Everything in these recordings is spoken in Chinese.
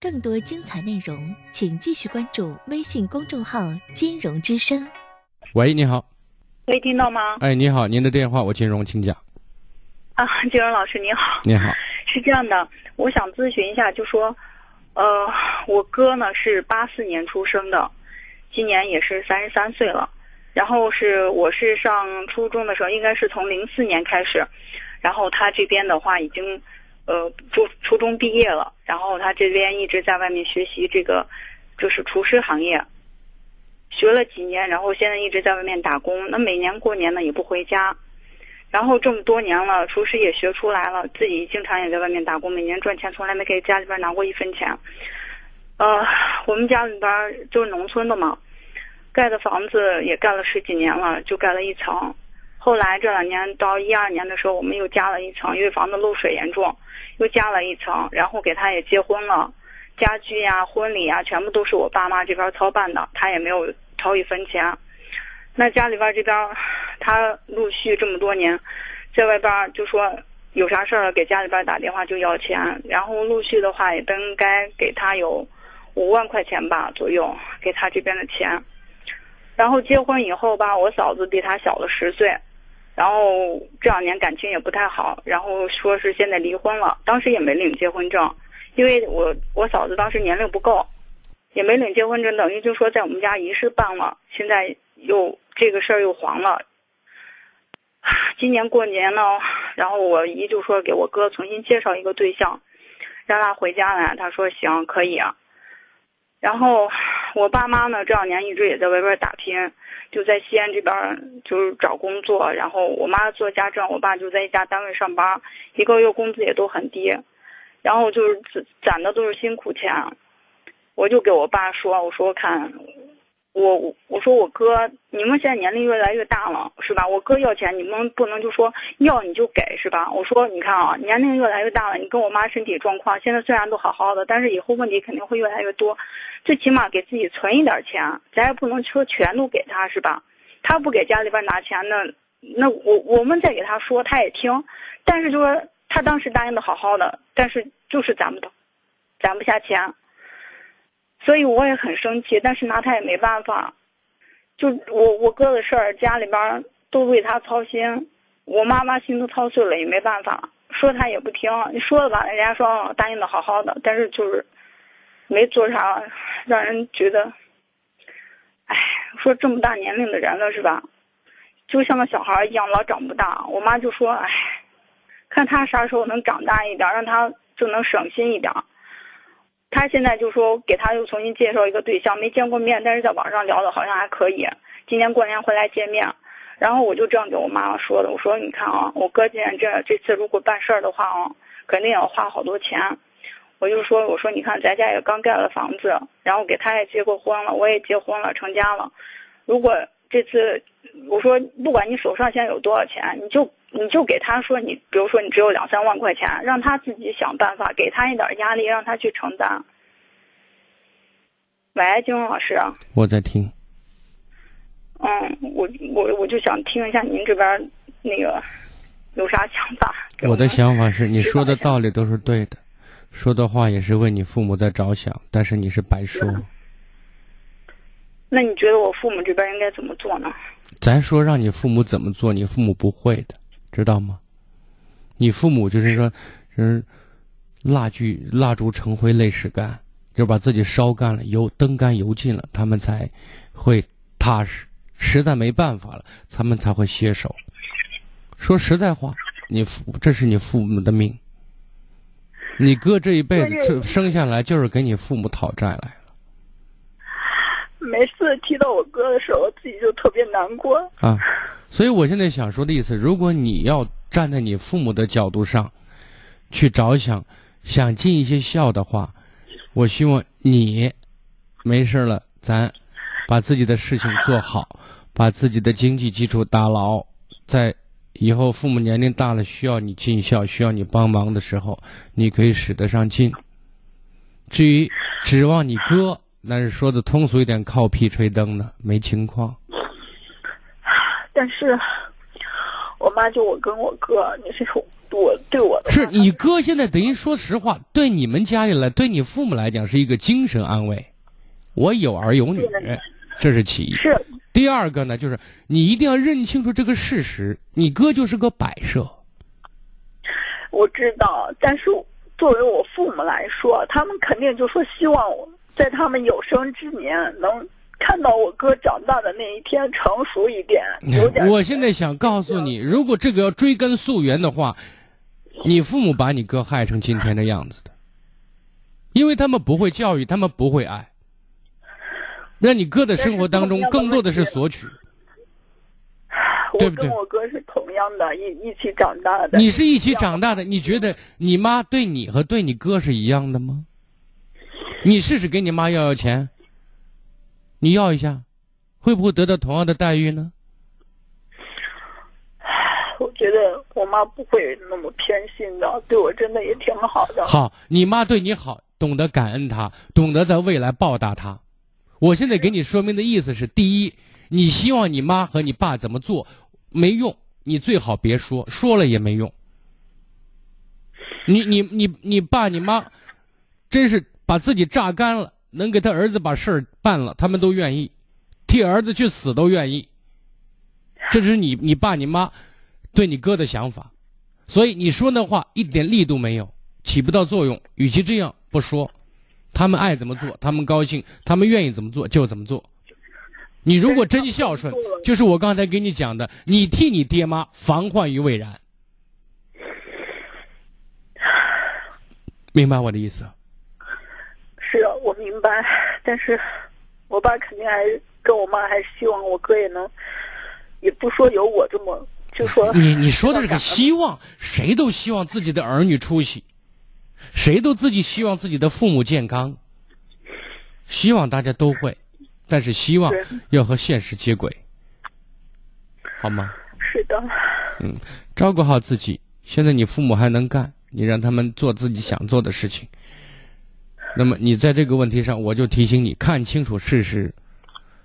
更多精彩内容，请继续关注微信公众号“金融之声”。喂，你好。喂，听到吗？哎，你好，您的电话我金融，请讲。啊，金融老师你好。你好。是这样的，我想咨询一下，就说，呃，我哥呢是八四年出生的，今年也是三十三岁了。然后是我是上初中的时候，应该是从零四年开始，然后他这边的话已经。呃，初初中毕业了，然后他这边一直在外面学习这个，就是厨师行业，学了几年，然后现在一直在外面打工。那每年过年呢也不回家，然后这么多年了，厨师也学出来了，自己经常也在外面打工，每年赚钱从来没给家里边拿过一分钱。呃，我们家里边就是农村的嘛，盖的房子也盖了十几年了，就盖了一层。后来这两年到一二年的时候，我们又加了一层，因为房子漏水严重，又加了一层。然后给他也结婚了，家具呀、婚礼呀，全部都是我爸妈这边操办的，他也没有掏一分钱。那家里边这边，他陆续这么多年，在外边就说有啥事儿了，给家里边打电话就要钱。然后陆续的话也都应该给他有五万块钱吧左右，给他这边的钱。然后结婚以后吧，我嫂子比他小了十岁。然后这两年感情也不太好，然后说是现在离婚了，当时也没领结婚证，因为我我嫂子当时年龄不够，也没领结婚证，等于就说在我们家仪式办了，现在又这个事儿又黄了。今年过年呢，然后我姨就说给我哥重新介绍一个对象，让他回家来，他说行可以啊。然后我爸妈呢这两年一直也在外边打拼。就在西安这边就是找工作，然后我妈做家政，我爸就在一家单位上班，一个月工资也都很低，然后就是攒的都是辛苦钱，我就给我爸说，我说看。我我说我哥，你们现在年龄越来越大了，是吧？我哥要钱，你们不能就说要你就给，是吧？我说你看啊，年龄越来越大了，你跟我妈身体状况现在虽然都好好的，但是以后问题肯定会越来越多，最起码给自己存一点钱，咱也不能说全都给他，是吧？他不给家里边拿钱，那那我我们再给他说，他也听，但是就说他当时答应的好好的，但是就是攒不到，攒不下钱。所以我也很生气，但是拿他也没办法。就我我哥的事儿，家里边都为他操心，我妈妈心都操碎了，也没办法。说他也不听，你说了吧，人家说答应的好好的，但是就是没做啥，让人觉得，哎，说这么大年龄的人了是吧？就像个小孩一样，老长不大。我妈就说，哎，看他啥时候能长大一点，让他就能省心一点。他现在就说给他又重新介绍一个对象，没见过面，但是在网上聊的好像还可以。今年过年回来见面，然后我就这样给我妈妈说的，我说你看啊，我哥今年这这次如果办事儿的话啊，肯定也要花好多钱。我就说我说你看咱家也刚盖了房子，然后给他也结过婚了，我也结婚了成家了。如果这次我说不管你手上现在有多少钱，你就你就给他说你，比如说你只有两三万块钱，让他自己想办法，给他一点压力，让他去承担。喂，金龙老师，我在听。嗯，我我我就想听一下您这边那个有啥想法。我的想法是，你说的道理都是对的，说的话也是为你父母在着想，但是你是白说。那你觉得我父母这边应该怎么做呢？咱说让你父母怎么做，你父母不会的，知道吗？你父母就是说，嗯，蜡炬蜡烛成灰泪始干，就把自己烧干了，油灯干油尽了，他们才会踏实。实在没办法了，他们才会歇手。说实在话，你父这是你父母的命。你哥这一辈子生下来就是给你父母讨债来。每次提到我哥的时候，自己就特别难过啊。所以我现在想说的意思，如果你要站在你父母的角度上，去着想，想尽一些孝的话，我希望你没事了，咱把自己的事情做好，把自己的经济基础打牢，在以后父母年龄大了，需要你尽孝，需要你帮忙的时候，你可以使得上劲。至于指望你哥。那是说的通俗一点，靠屁吹灯的，没情况。但是，我妈就我跟我哥，你是说我对我的是你哥现在等于说实话，对你们家里来，对你父母来讲是一个精神安慰。我有儿有女，这是其一。是第二个呢，就是你一定要认清楚这个事实，你哥就是个摆设。我知道，但是作为我父母来说，他们肯定就说希望我在他们有生之年能看到我哥长大的那一天，成熟一点，有点。我现在想告诉你，如果这个要追根溯源的话，你父母把你哥害成今天的样子的，因为他们不会教育，他们不会爱，让你哥的生活当中更多的是索取。对不对我跟我哥是同样的，一一起长大的。你是一起长大的，你觉得你妈对你和对你哥是一样的吗？你试试给你妈要要钱，你要一下，会不会得到同样的待遇呢？我觉得我妈不会那么偏心的，对我真的也挺好的。好，你妈对你好，懂得感恩她，懂得在未来报答她。我现在给你说明的意思是：第一，你希望你妈和你爸怎么做，没用，你最好别说，说了也没用。你你你你爸你妈，真是把自己榨干了，能给他儿子把事儿办了，他们都愿意，替儿子去死都愿意。这是你你爸你妈对你哥的想法，所以你说那话一点力度没有，起不到作用。与其这样，不说，他们爱怎么做，他们高兴，他们愿意怎么做就怎么做。你如果真孝顺，就是我刚才给你讲的，你替你爹妈防患于未然，明白我的意思？是啊，我明白，但是我爸肯定还跟我妈还是希望我哥也能，也不说有我这么就说。你你说的这个希望，谁都希望自己的儿女出息，谁都自己希望自己的父母健康，希望大家都会，但是希望要和现实接轨，好吗？是的，嗯，照顾好自己。现在你父母还能干，你让他们做自己想做的事情。那么你在这个问题上，我就提醒你看清楚事实。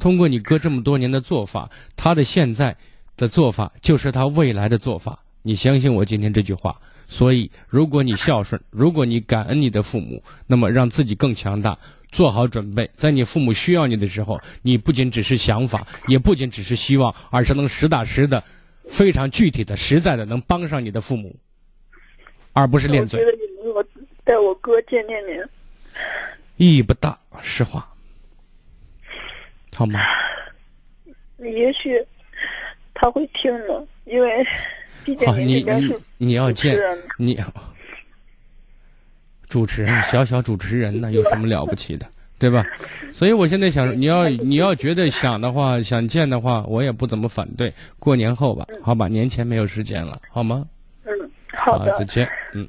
通过你哥这么多年的做法，他的现在的做法就是他未来的做法。你相信我今天这句话。所以，如果你孝顺，如果你感恩你的父母，那么让自己更强大，做好准备，在你父母需要你的时候，你不仅只是想法，也不仅只是希望，而是能实打实的、非常具体的、实在的能帮上你的父母，而不是练嘴我觉，得你们我带我哥见见面，意义不大。实话，好吗？也许他会听的，因为毕竟好，你你要见你主持人，小小主持人呢，有什么了不起的，对吧？所以我现在想，你要你要觉得想的话，想见的话，我也不怎么反对。过年后吧，好吧，年前没有时间了，好吗？嗯，好的。再见，嗯。